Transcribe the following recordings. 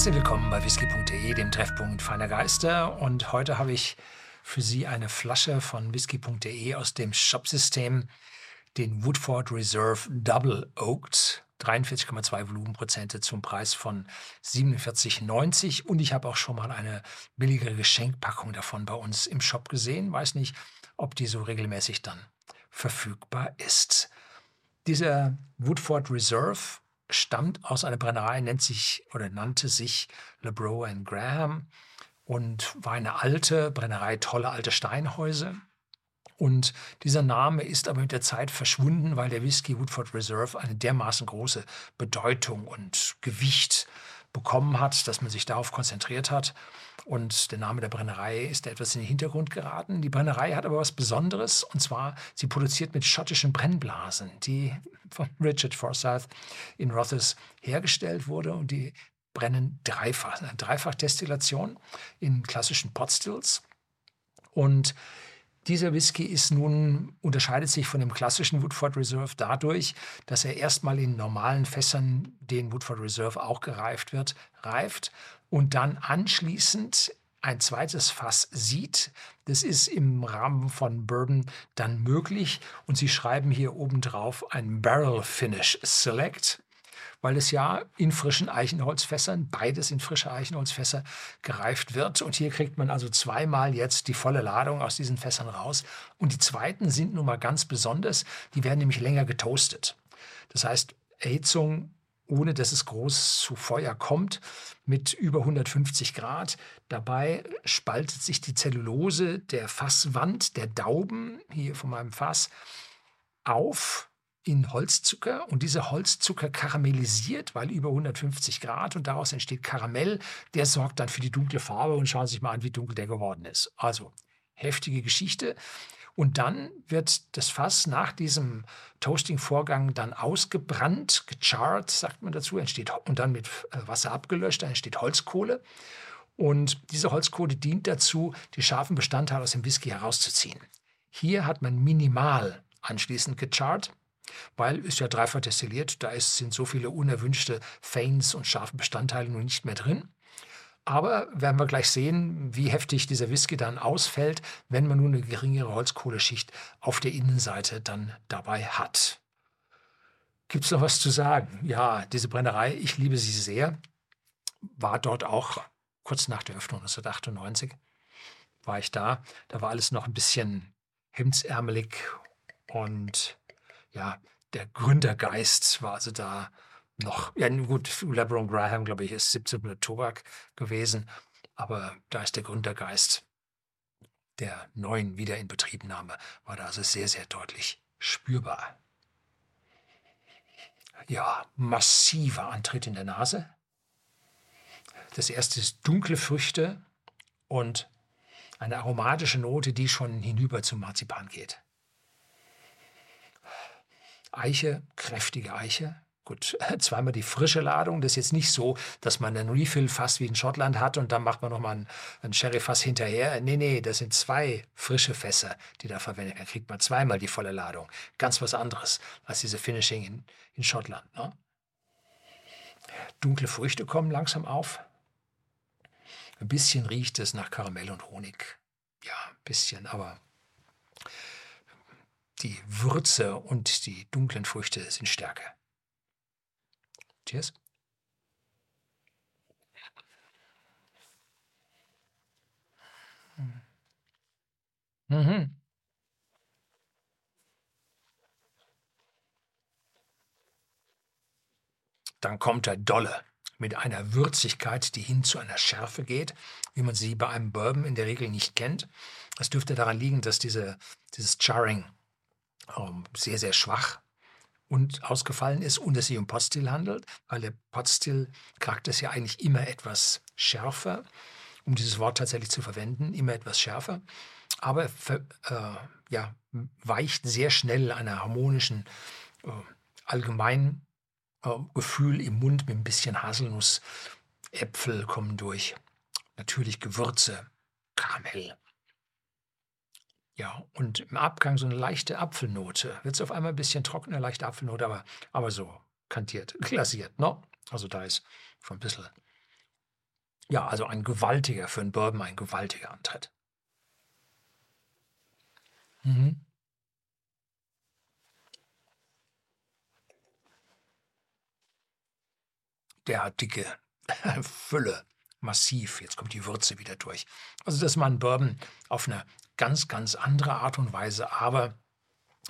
Herzlich willkommen bei whisky.de, dem Treffpunkt feiner Geister. Und heute habe ich für Sie eine Flasche von whisky.de aus dem Shopsystem, den Woodford Reserve Double Oaked. 43,2 Volumenprozente zum Preis von 47,90. Und ich habe auch schon mal eine billigere Geschenkpackung davon bei uns im Shop gesehen. Weiß nicht, ob die so regelmäßig dann verfügbar ist. Dieser Woodford Reserve stammt aus einer Brennerei, nennt sich oder nannte sich LeBrow and Graham und war eine alte Brennerei, tolle alte Steinhäuser. Und dieser Name ist aber mit der Zeit verschwunden, weil der Whisky Woodford Reserve eine dermaßen große Bedeutung und Gewicht bekommen hat, dass man sich darauf konzentriert hat. Und der Name der Brennerei ist etwas in den Hintergrund geraten. Die Brennerei hat aber was Besonderes, und zwar, sie produziert mit schottischen Brennblasen, die von Richard Forsyth in Rothes hergestellt wurde und die brennen dreifach, eine Dreifachdestillation in klassischen Potstills. Und dieser Whisky ist nun, unterscheidet sich von dem klassischen Woodford Reserve dadurch, dass er erstmal in normalen Fässern, den Woodford Reserve auch gereift wird, reift und dann anschließend ein zweites Fass sieht. Das ist im Rahmen von Bourbon dann möglich. Und Sie schreiben hier oben drauf ein Barrel Finish Select weil es ja in frischen Eichenholzfässern, beides in frische Eichenholzfässer gereift wird. Und hier kriegt man also zweimal jetzt die volle Ladung aus diesen Fässern raus. Und die zweiten sind nun mal ganz besonders, die werden nämlich länger getoastet. Das heißt, Erhitzung ohne dass es groß zu Feuer kommt, mit über 150 Grad. Dabei spaltet sich die Zellulose der Fasswand, der Dauben hier von meinem Fass, auf in Holzzucker und dieser Holzzucker karamellisiert, weil über 150 Grad und daraus entsteht Karamell, der sorgt dann für die dunkle Farbe und schauen Sie sich mal an, wie dunkel der geworden ist. Also heftige Geschichte. Und dann wird das Fass nach diesem Toasting-Vorgang dann ausgebrannt, gecharrt, sagt man dazu, entsteht und dann mit äh, Wasser abgelöscht, dann entsteht Holzkohle. Und diese Holzkohle dient dazu, die scharfen Bestandteile aus dem Whisky herauszuziehen. Hier hat man minimal anschließend gecharrt weil ist ja dreifach destilliert, da ist, sind so viele unerwünschte Feins und scharfe Bestandteile nun nicht mehr drin. Aber werden wir gleich sehen, wie heftig dieser Whisky dann ausfällt, wenn man nun eine geringere Holzkohleschicht auf der Innenseite dann dabei hat. Gibt es noch was zu sagen? Ja, diese Brennerei, ich liebe sie sehr. War dort auch kurz nach der Öffnung 1998 war ich da. Da war alles noch ein bisschen hemdsärmelig und ja, der Gründergeist war also da noch, ja gut, LeBron Graham, glaube ich, ist 1700 Tobak gewesen, aber da ist der Gründergeist der neuen Wiederinbetriebnahme, war da also sehr, sehr deutlich spürbar. Ja, massiver Antritt in der Nase. Das erste ist dunkle Früchte und eine aromatische Note, die schon hinüber zum Marzipan geht. Eiche, kräftige Eiche. Gut, zweimal die frische Ladung. Das ist jetzt nicht so, dass man einen Refill-Fass wie in Schottland hat und dann macht man nochmal ein, ein Sherry-Fass hinterher. Nee, nee, das sind zwei frische Fässer, die da verwendet werden. Kriegt man zweimal die volle Ladung. Ganz was anderes als diese Finishing in, in Schottland. Ne? Dunkle Früchte kommen langsam auf. Ein bisschen riecht es nach Karamell und Honig. Ja, ein bisschen, aber die Würze und die dunklen Früchte sind stärker. Cheers. Mhm. Dann kommt der Dolle mit einer Würzigkeit, die hin zu einer Schärfe geht, wie man sie bei einem Bourbon in der Regel nicht kennt. Das dürfte daran liegen, dass diese, dieses Charring sehr, sehr schwach und ausgefallen ist und es sich um Potstill handelt, weil der Potstill-Charakter ist ja eigentlich immer etwas schärfer, um dieses Wort tatsächlich zu verwenden, immer etwas schärfer, aber ver, äh, ja, weicht sehr schnell einer harmonischen äh, allgemeinen äh, Gefühl im Mund mit ein bisschen Haselnuss, Äpfel kommen durch, natürlich Gewürze, Karamell. Ja, und im Abgang so eine leichte Apfelnote. Wird es auf einmal ein bisschen trockener, leichte Apfelnote, aber, aber so kantiert, glasiert. Ne? Also da ist schon ein bisschen Ja, also ein gewaltiger, für einen Bourbon ein gewaltiger Antritt. Mhm. Der hat dicke Fülle, massiv. Jetzt kommt die Würze wieder durch. Also das ist mal ein Bourbon auf eine ganz, ganz andere Art und Weise, aber,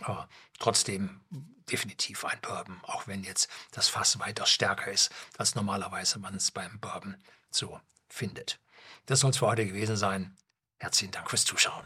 aber trotzdem definitiv ein Bourbon, auch wenn jetzt das Fass weitaus stärker ist, als normalerweise man es beim Bourbon so findet. Das soll es für heute gewesen sein. Herzlichen Dank fürs Zuschauen.